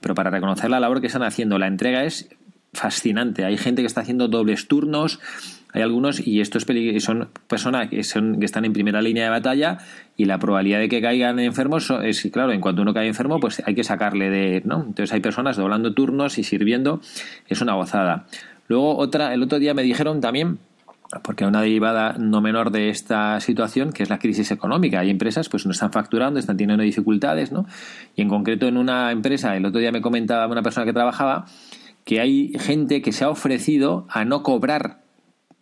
Speaker 1: pero para reconocer la labor que están haciendo. La entrega es fascinante. Hay gente que está haciendo dobles turnos, hay algunos y esto es pelig- son personas que son que están en primera línea de batalla y la probabilidad de que caigan enfermos es claro, en cuanto uno cae enfermo, pues hay que sacarle de, ¿no? Entonces hay personas doblando turnos y sirviendo, es una gozada. Luego otra el otro día me dijeron también porque una derivada no menor de esta situación, que es la crisis económica. Hay empresas pues no están facturando, están teniendo dificultades, ¿no? Y en concreto en una empresa, el otro día me comentaba una persona que trabajaba que hay gente que se ha ofrecido a no cobrar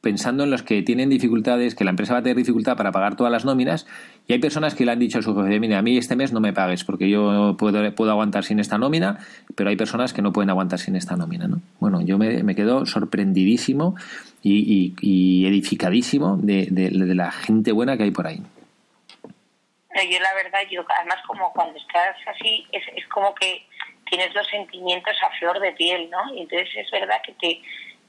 Speaker 1: pensando en los que tienen dificultades, que la empresa va a tener dificultad para pagar todas las nóminas, y hay personas que le han dicho a su jefe, mira, a mí este mes no me pagues, porque yo puedo, puedo aguantar sin esta nómina, pero hay personas que no pueden aguantar sin esta nómina, ¿no? Bueno, yo me, me quedo sorprendidísimo y, edificadísimo de, de- la gente buena que hay por ahí.
Speaker 4: No, yo la verdad, yo además como cuando estás así, es, es como que tienes los sentimientos a flor de piel, ¿no? Y entonces es verdad que te,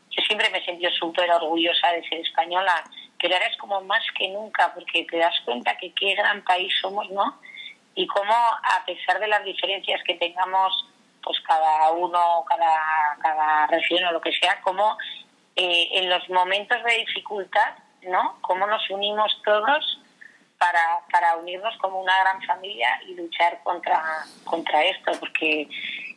Speaker 4: yo siempre me he sentido súper orgullosa de ser española, pero ahora es como más que nunca, porque te das cuenta que qué gran país somos, ¿no? Y cómo a pesar de las diferencias que tengamos, pues cada uno, cada, cada región o lo que sea, cómo eh, en los momentos de dificultad, ¿no? Cómo nos unimos todos para, para unirnos como una gran familia y luchar contra, contra esto, porque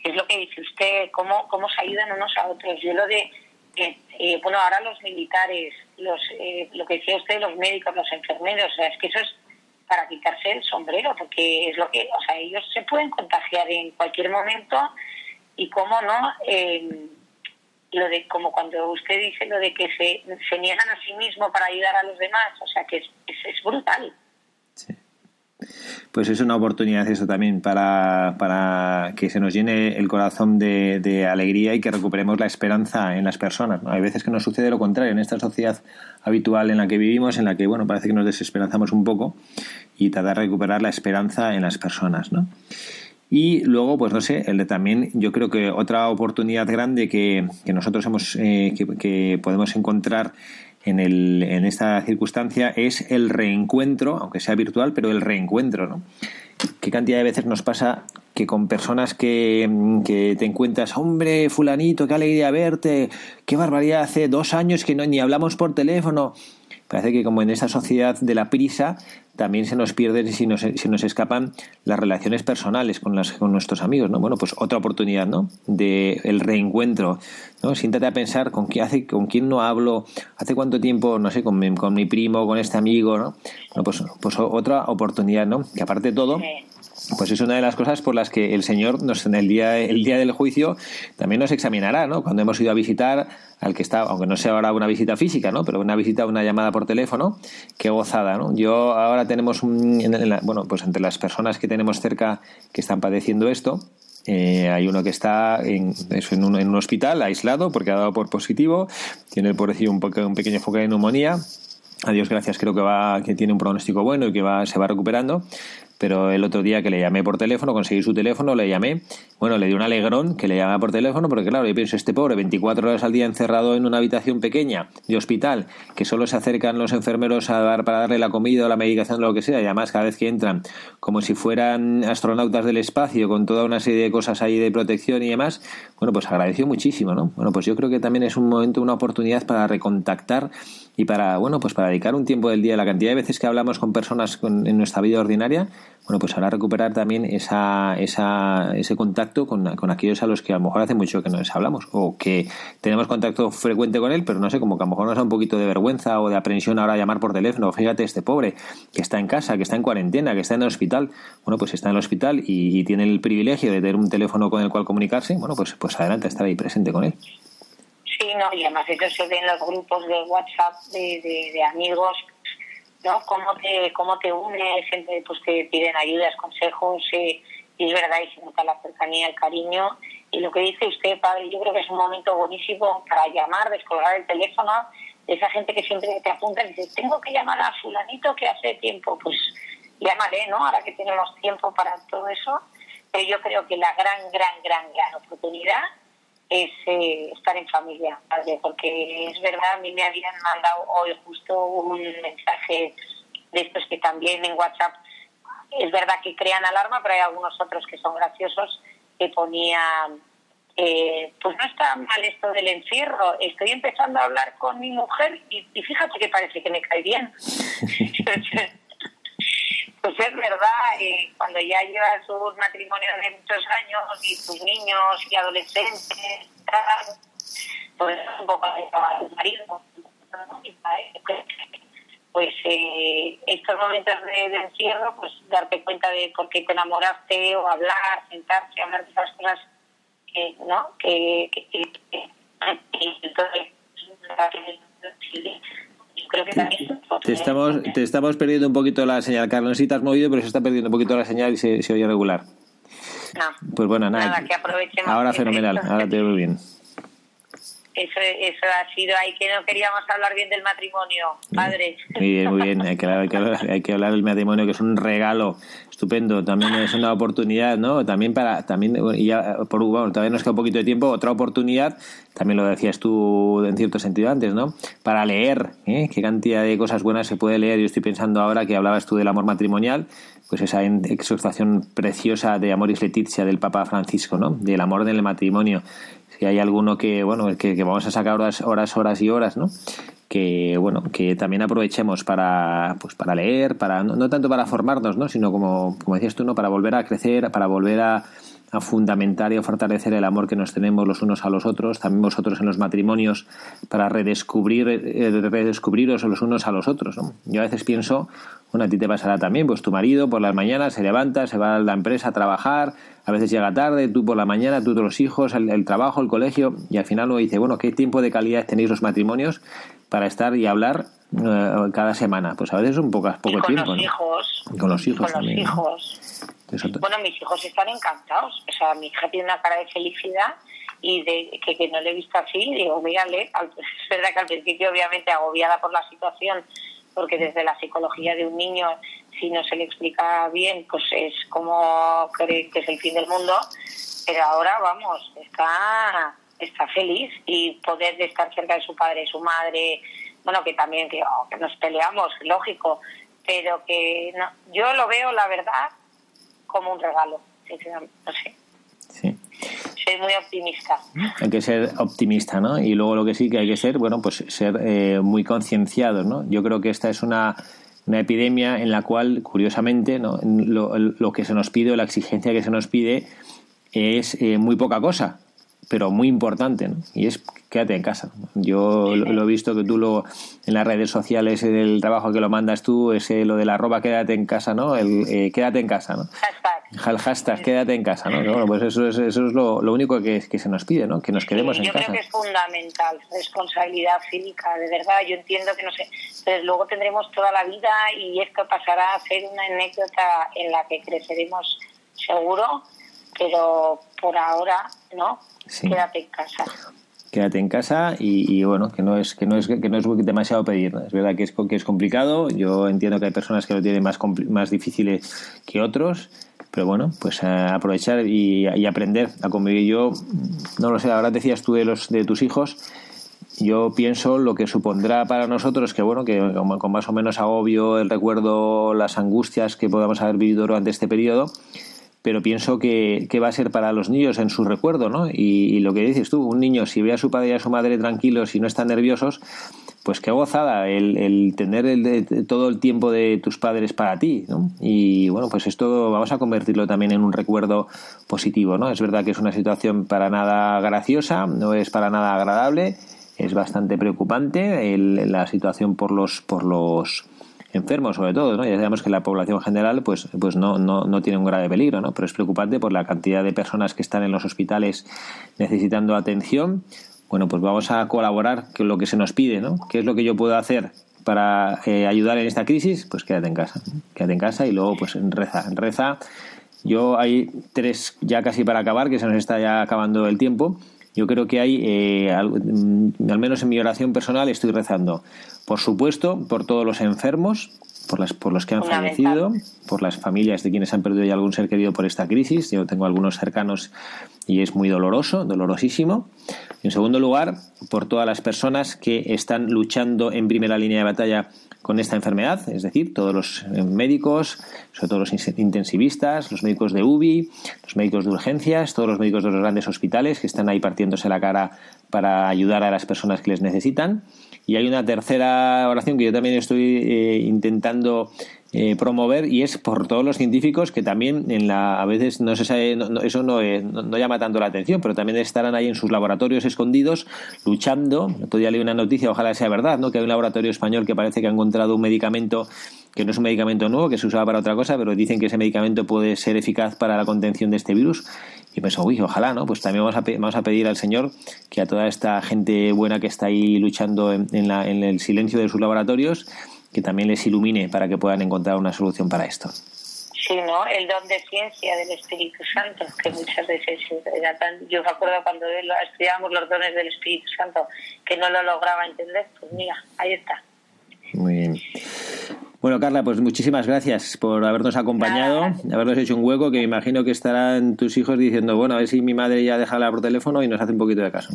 Speaker 4: es lo que dice usted, cómo, cómo se ayudan unos a otros. Yo lo de, de, eh, bueno, ahora los militares, los, eh, lo que decía usted, los médicos, los enfermeros, o sea, es que eso es para quitarse el sombrero, porque es lo que, o sea, ellos se pueden contagiar en cualquier momento y cómo no, eh, lo de como cuando usted dice lo de que se, se niegan a sí mismo para ayudar a los demás, o sea, que es, es, es brutal.
Speaker 1: Pues es una oportunidad eso también para, para que se nos llene el corazón de, alegría y que recuperemos la esperanza en las personas. Hay veces que nos sucede lo contrario en esta sociedad habitual en la que vivimos, en la que bueno parece que nos desesperanzamos un poco y tratar de recuperar la esperanza en las personas, ¿no? Y luego, pues no sé, el de también, yo creo que otra oportunidad grande que, que nosotros hemos, eh, que podemos encontrar en, el, en esta circunstancia es el reencuentro, aunque sea virtual, pero el reencuentro, ¿no? ¿Qué cantidad de veces nos pasa que con personas que, que te encuentras, hombre, fulanito, qué alegría verte, qué barbaridad, hace dos años que no, ni hablamos por teléfono? Parece que como en esta sociedad de la prisa también se nos pierden y se nos, se nos escapan las relaciones personales con, las, con nuestros amigos, ¿no? Bueno, pues otra oportunidad, ¿no? De el reencuentro, ¿no? Siéntate a pensar con quién, hace, con quién no hablo, hace cuánto tiempo, no sé, con mi, con mi primo, con este amigo, ¿no? Bueno, pues, pues otra oportunidad, ¿no? Que aparte de todo... Pues es una de las cosas por las que el Señor nos en el día el día del juicio también nos examinará, ¿no? Cuando hemos ido a visitar al que está, aunque no sea ahora una visita física, ¿no? Pero una visita, una llamada por teléfono, qué gozada, ¿no? Yo ahora tenemos un, en la, bueno, pues entre las personas que tenemos cerca que están padeciendo esto, Eh, hay uno que está en, en, un, en, un, hospital aislado porque ha dado por positivo, tiene por decir un, un pequeño foco de neumonía. A Dios gracias, creo que va que tiene un pronóstico bueno y que va se va recuperando pero el otro día que le llamé por teléfono, conseguí su teléfono, le llamé, bueno, le di un alegrón que le llamaba por teléfono, porque claro, yo pienso, este pobre, 24 horas al día encerrado en una habitación pequeña de hospital, que solo se acercan los enfermeros a dar, para darle la comida o la medicación o lo que sea, y además cada vez que entran, como si fueran astronautas del espacio, con toda una serie de cosas ahí de protección y demás, bueno, pues agradeció muchísimo, ¿no? Bueno, pues yo creo que también es un momento, una oportunidad para recontactar y para, bueno, pues para dedicar un tiempo del día, la cantidad de veces que hablamos con personas en nuestra vida ordinaria, bueno, pues ahora recuperar también esa, esa, ese contacto con, con, aquellos a los que a lo mejor hace mucho que no les hablamos o que tenemos contacto frecuente con él, pero no sé, como que a lo mejor nos da un poquito de vergüenza o de aprensión ahora llamar por teléfono. Fíjate, este pobre que está en casa, que está en cuarentena, que está en el hospital, bueno, pues está en el hospital y, tiene el privilegio de tener un teléfono con el cual comunicarse, bueno, pues, pues adelante, estar ahí presente con él.
Speaker 4: Sí, no, y además eso se ve en los grupos de WhatsApp de, de amigos ¿no? Cómo te, cómo te unes, gente, pues te piden ayudas, consejos, y es verdad, y se nota la cercanía, el cariño. Y lo que dice usted, padre, yo creo que es un momento buenísimo para llamar, descolgar el teléfono, esa gente que siempre te apunta y dice, tengo que llamar a fulanito que hace tiempo, pues llamaré, ¿no? Ahora que tenemos tiempo para todo eso. Pero yo creo que la gran, gran, gran, gran oportunidad es eh, estar en familia, porque es verdad, a mí me habían mandado hoy justo un mensaje de estos que también en WhatsApp es verdad que crean alarma, pero hay algunos otros que son graciosos que ponían, eh, pues no está mal esto del encierro, estoy empezando a hablar con mi mujer y, y fíjate que parece que me cae bien. *laughs* *laughs* *laughs* Pues es verdad, eh, cuando ya llevas un matrimonio de muchos años y tus niños y adolescentes, pues un poco a tu marido. Pues eh, estos momentos de, encierro, pues darte cuenta de por qué te enamoraste o hablar, sentarse, hablar de esas cosas que, ¿no? Que, que, que, que entonces,
Speaker 1: te estamos, te estamos perdiendo un poquito la señal, Carlos. Si te has movido, pero se está perdiendo un poquito la señal y se, se oye regular.
Speaker 4: No.
Speaker 1: Pues bueno, nada.
Speaker 4: nada que aprovechemos
Speaker 1: ahora fenomenal, ahora te veo bien.
Speaker 4: Eso, eso ha sido ahí que no queríamos hablar bien del matrimonio, padre.
Speaker 1: Muy bien, muy bien. Hay que, hablar, hay, que hablar, hay que hablar del matrimonio, que es un regalo estupendo. También es una oportunidad, ¿no? También para, también, y ya, por, bueno, todavía nos queda un poquito de tiempo, otra oportunidad, también lo decías tú en cierto sentido antes, ¿no? Para leer, ¿eh? Qué cantidad de cosas buenas se puede leer. Yo estoy pensando ahora que hablabas tú del amor matrimonial, pues esa exhortación preciosa de Amoris Leticia del Papa Francisco, ¿no? Del amor en el matrimonio si hay alguno que, bueno, que, vamos a sacar horas, horas, horas y horas, ¿no? Que, bueno, que también aprovechemos para, pues para leer, para, no, tanto para formarnos, ¿no? Sino como, como decías tú, ¿no? Para volver a crecer, para volver a, a fundamentar y a fortalecer el amor que nos tenemos los unos a los otros, también vosotros en los matrimonios, para redescubrir, eh, redescubriros los unos a los otros. ¿no? Yo a veces pienso, bueno, a ti te pasará también, pues tu marido por las mañanas se levanta, se va a la empresa a trabajar, a veces llega tarde, tú por la mañana, tú los hijos, el, trabajo, el colegio, y al final uno dice, bueno, ¿qué tiempo de calidad tenéis los matrimonios para estar y hablar eh, cada semana? Pues a veces es un poco, poco
Speaker 4: con
Speaker 1: tiempo.
Speaker 4: Los hijos,
Speaker 1: con los hijos.
Speaker 4: Con los hijos. Bueno, mis hijos están encantados. O sea, mi hija tiene una cara de felicidad y de que, que no le he visto así. Digo, mírale, *laughs* es verdad que al principio, obviamente, agobiada por la situación, porque desde la psicología de un niño, si no se le explica bien, pues es como cree que es el fin del mundo. Pero ahora, vamos, está, está feliz y poder estar cerca de su padre, y su madre, bueno, que también que, oh, que nos peleamos, lógico, pero que no, yo lo veo, la verdad, como un regalo, no sé. Sí. Soy muy optimista.
Speaker 1: Hay que ser optimista, ¿no? Y luego lo que sí que hay que ser, bueno, pues ser eh, muy concienciados, ¿no? Yo creo que esta es una, una epidemia en la cual, curiosamente, ¿no? lo, lo que se nos pide o la exigencia que se nos pide es eh, muy poca cosa pero muy importante, ¿no? Y es quédate en casa. Yo lo, he visto que tú lo en las redes sociales del trabajo que lo mandas tú, ese lo de la ropa quédate en casa, ¿no? El eh, quédate en casa, ¿no?
Speaker 4: Hashtag.
Speaker 1: El hashtag quédate en casa, ¿no? Bueno, pues eso es, eso es lo, lo único que, que, se nos pide, ¿no? Que nos quedemos en
Speaker 4: casa.
Speaker 1: Yo
Speaker 4: creo que es fundamental, responsabilidad cívica, de verdad. Yo entiendo que no sé, pero luego tendremos toda la vida y esto pasará a ser una anécdota en la que creceremos seguro pero por ahora, ¿no? Quédate en casa.
Speaker 1: Quédate en casa y, bueno que no es que no es que no es demasiado pedir es verdad que es que es complicado. Yo entiendo que hay personas que lo tienen más más difícil que otros pero bueno pues aprovechar y, y, aprender a convivir. Yo no lo sé ahora decías tú de los de tus hijos. Yo pienso lo que supondrá para nosotros que bueno que con más o menos agobio el recuerdo las angustias que podamos haber vivido durante este periodo pero pienso que, va a ser para los niños en su recuerdo, ¿no? Y, lo que dices tú, un niño si ve a su padre y a su madre tranquilos y no están nerviosos, pues qué gozada el, tener el, todo el tiempo de tus padres para ti, ¿no? Y bueno, pues esto vamos a convertirlo también en un recuerdo positivo, ¿no? Es verdad que es una situación para nada graciosa, no es para nada agradable, es bastante preocupante la situación por los por los enfermos sobre todo, ¿no? Ya sabemos que la población general pues, pues no, no, no tiene un grave peligro, ¿no? Pero es preocupante por la cantidad de personas que están en los hospitales necesitando atención. Bueno, pues vamos a colaborar con lo que se nos pide, ¿no? ¿Qué es lo que yo puedo hacer para eh, ayudar en esta crisis? Pues quédate en casa, quédate en casa y luego pues reza, reza. Yo hay tres ya casi para acabar, que se nos está ya acabando el tiempo. Yo creo que hay, eh, al, mm, al menos en mi oración personal, estoy rezando por supuesto, por todos los enfermos, por, las, por los que han fallecido, por las familias de quienes han perdido ya algún ser querido por esta crisis. Yo tengo algunos cercanos y es muy doloroso, dolorosísimo. En segundo lugar, por todas las personas que están luchando en primera línea de batalla con esta enfermedad, es decir, todos los eh, médicos, sobre todo los intensivistas, los médicos de UBI, los médicos de urgencias, todos los médicos de los grandes hospitales que están ahí partiéndose la cara para ayudar a las personas que les necesitan. Y hay una tercera oración que yo también estoy eh, intentando eh, promover y es por todos los científicos que también en la a veces no se sabe eso no, no, llama tanto la atención pero también estarán ahí en sus laboratorios escondidos luchando. Todavía leí una noticia ojalá sea verdad no que hay un laboratorio español que parece que ha encontrado un medicamento que no es un medicamento nuevo que se usaba para otra cosa pero dicen que ese medicamento puede ser eficaz para la contención de este virus. Y pensó, uy, ojalá, ¿no? Pues también vamos a, vamos a pedir al Señor que a toda esta gente buena que está ahí luchando en, la, en el silencio de sus laboratorios, que también les ilumine para que puedan encontrar una solución para esto.
Speaker 4: Sí, ¿no? El don de ciencia del Espíritu Santo, que muchas veces era tan... Yo me acuerdo cuando estudiábamos los dones del Espíritu Santo, que no lo lograba entender, pues mira, ahí está.
Speaker 1: Muy bien. Bueno, Carla, pues muchísimas gracias por habernos acompañado, habernos hecho un hueco que imagino que estarán tus hijos diciendo, bueno, a ver si mi madre ya deja hablar por teléfono y nos hace un poquito de caso.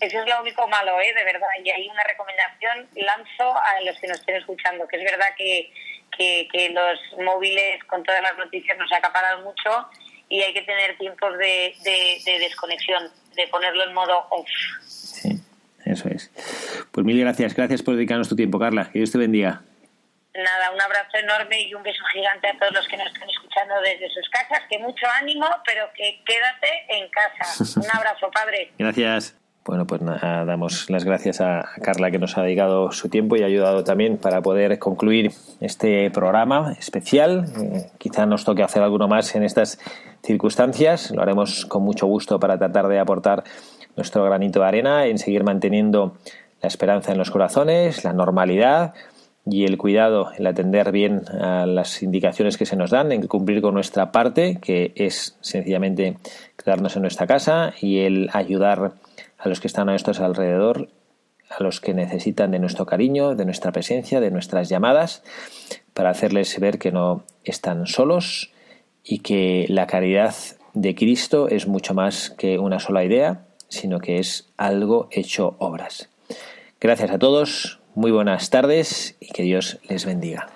Speaker 4: Eso es lo único malo, ¿eh? De verdad. Y hay una recomendación, lanzo a los que nos estén escuchando, que es verdad que, que, los móviles con todas las noticias nos acaparan mucho y hay que tener tiempos de, de desconexión, de ponerlo en modo off.
Speaker 1: Sí, eso es. Pues mil gracias. Gracias por dedicarnos tu tiempo, Carla. Que Dios te bendiga.
Speaker 4: Nada, un abrazo enorme y un beso gigante a todos los que nos están escuchando desde sus casas. Que mucho ánimo, pero que quédate en casa. *laughs* Un abrazo, padre.
Speaker 1: Gracias. Bueno, pues nada, damos las gracias a Carla que nos ha dedicado su tiempo y ha ayudado también para poder concluir este programa especial. Eh, quizá nos toque hacer alguno más en estas circunstancias. Lo haremos con mucho gusto para tratar de aportar nuestro granito de arena en seguir manteniendo la esperanza en los corazones, la normalidad y el cuidado, el atender bien a las indicaciones que se nos dan, en cumplir con nuestra parte, que es sencillamente quedarnos en nuestra casa y el ayudar a los que están a nuestro alrededor, a los que necesitan de nuestro cariño, de nuestra presencia, de nuestras llamadas, para hacerles ver que no están solos y que la caridad de Cristo es mucho más que una sola idea, sino que es algo hecho obras. Gracias a todos, muy buenas tardes y que Dios les bendiga.